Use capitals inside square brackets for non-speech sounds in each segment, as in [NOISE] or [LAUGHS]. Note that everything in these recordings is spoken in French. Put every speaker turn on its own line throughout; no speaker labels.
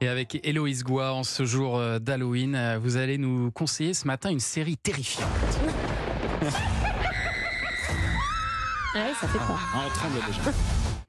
Et avec Héloïse Goua, en ce jour euh, d'Halloween, euh, vous allez nous conseiller ce matin une série terrifiante.
Ah oui, ça fait peur.
Ah, on tremble déjà.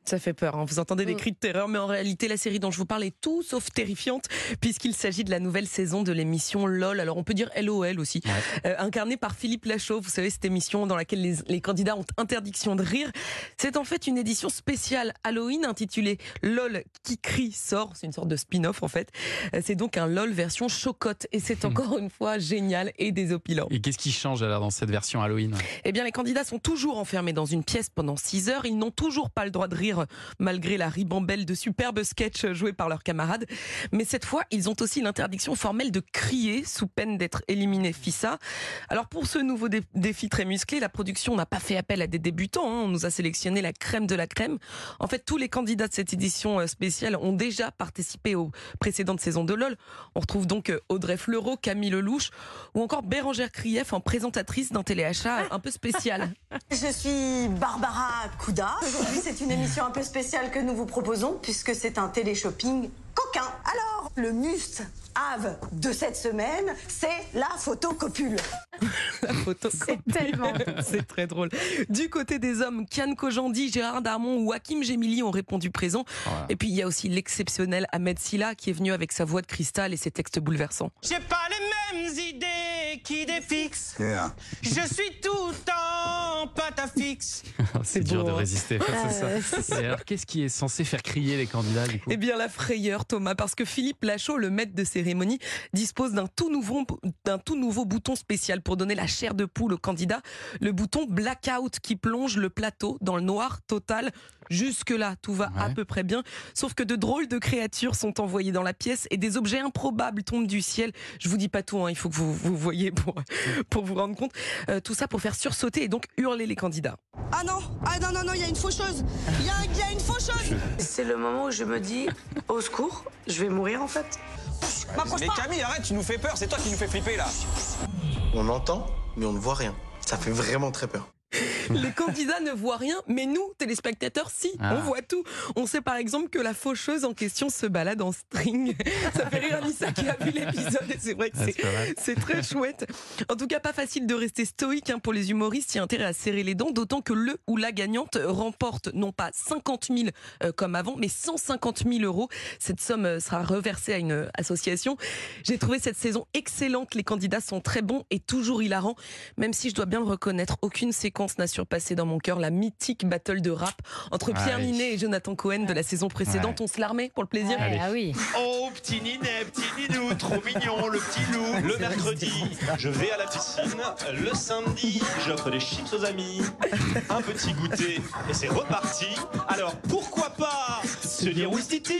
Ça fait peur, hein. vous entendez des
Mm.
cris de terreur, mais en réalité, la série dont je vous parle est tout sauf terrifiante, puisqu'il s'agit de la nouvelle saison de l'émission LOL. Alors on peut dire LOL aussi,
Ouais.
Euh, incarnée par Philippe Lachaud. Vous savez, cette émission dans laquelle les, les candidats ont interdiction de rire. C'est en fait une édition spéciale Halloween intitulée LOL qui crie sort. C'est une sorte de spin-off en fait. Euh, C'est donc un LOL version chocotte, et c'est encore une fois génial et désopilant.
Et qu'est-ce qui change alors dans cette version Halloween?
Eh bien, les candidats sont toujours enfermés dans une pièce pendant 6 heures. Ils n'ont toujours pas le droit de rire malgré la ribambelle de superbes sketchs joués par leurs camarades. Mais cette fois, ils ont aussi l'interdiction formelle de crier sous peine d'être éliminés FISA. Alors pour ce nouveau dé- défi très musclé, la production n'a pas fait appel à des débutants. hein. On nous a sélectionné la crème de la crème. En fait, tous les candidats de cette édition euh, spéciale ont déjà participé aux précédentes saisons de LOL. On retrouve donc euh, Audrey Fleurot, Camille Lelouch ou encore Bérangère Krief en présentatrice d'un téléachat un peu spécial. [LAUGHS]
Je suis Barbara Kouda. Aujourd'hui, c'est une émission un peu spéciale que nous vous proposons puisque c'est un télé-shopping coquin. Alors, le must have de cette semaine, c'est la photocopule. [LAUGHS]
La photo.
C'est tellement. [LAUGHS]
C'est très drôle. Du côté des hommes, Kian Kojandi, Gérard Darmon ou Hakim Gemili ont répondu présent.
Voilà.
Et puis il y a aussi l'exceptionnel Ahmed Silla qui est venu avec sa voix de cristal et ses textes bouleversants.
J'ai pas les mêmes idées Je suis tout en pâte à fixe. [LAUGHS]
C'est dur de
hein.
résister face à
Ah
ça. Et alors, qu'est-ce qui est censé faire crier les candidats du coup?
Eh bien la frayeur Thomas, parce que Philippe Lachaud, le maître de cérémonie, dispose d'un tout nouveau d'un tout nouveau bouton spécial pour donner la chair de poule au candidat, le bouton blackout qui plonge le plateau dans le noir total. Jusque là, tout va à peu près bien, sauf que de drôles de créatures sont envoyées dans la pièce et des objets improbables tombent du ciel. Je vous dis pas tout, hein, il faut que vous vous voyez pour [LAUGHS] pour vous rendre compte. Euh, tout ça pour faire sursauter et donc hurler les candidats.
Ah non, ah non, non, non, il y a une faucheuse. Il y, a- il y a une faucheuse.
C'est le moment où je me dis au secours, je vais mourir en fait.
Mais
pas.
Camille, arrête, tu nous fais peur, c'est toi qui nous fais flipper là.
On entend, mais on ne voit rien. Ça fait vraiment très peur. [LAUGHS]
Les candidats ne voient rien, mais nous, téléspectateurs, si,
Ah.
on voit tout. On sait par exemple que la faucheuse en question se balade en string. [LAUGHS] Ça fait rire Anissa qui a vu l'épisode et c'est vrai que
Ah,
c'est très chouette. En tout cas, pas facile de rester stoïque hein, pour les humoristes. Il y a intérêt à serrer les dents, d'autant que le ou la gagnante remporte non pas 50 000 euh, comme avant, mais 150 000 euros. Cette somme euh, sera reversée à une euh, association. J'ai trouvé cette saison excellente. Les candidats sont très bons et toujours hilarants. Même si je dois bien le reconnaître, aucune séquence n'a surpassé dans mon cœur la mythique battle de rap entre Pierre. Ninet et Jonathan Cohen de la saison précédente.
Ouais.
On se l'armait pour le plaisir.
Ouais, ah oui.
Oh, petit Ninet, petit Ninou, trop mignon, le petit loup. [LAUGHS] Le mercredi, je vais à la piscine. Le samedi, j'offre des chips aux amis. Un petit goûter et c'est reparti. Alors pourquoi pas se dire Ouistiti?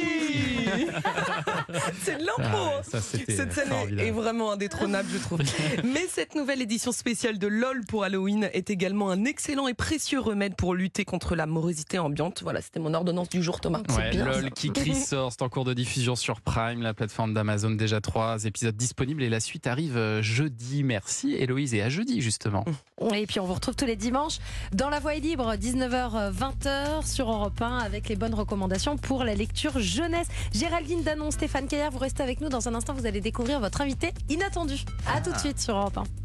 C'est de l'impro.
Ah ouais, ça, c'était
Cette scène
formidable.
est vraiment indétrônable, je trouve. [LAUGHS] Mais cette nouvelle édition spéciale de LOL pour Halloween est également un excellent et précieux remède pour lutter contre la morosité ambiante. Voilà, c'était mon ordonnance du jour, Thomas.
Ouais,
bien,
LOL
ça.
qui crie sort, c'est en cours de diffusion sur Prime, la plateforme d'Amazon. Déjà trois épisodes disponibles et la suite arrive euh, jeudi. Merci Héloïse et à jeudi justement.
Et puis on vous retrouve tous les dimanches dans La Voix est libre, 19h-20h sur Europe 1 avec les bonnes recommandations pour la lecture jeunesse. Géraldine Danon, Stéphane Caillard, vous restez avec nous dans un instant, vous allez découvrir votre invité inattendu. À tout de suite sur Europe 1.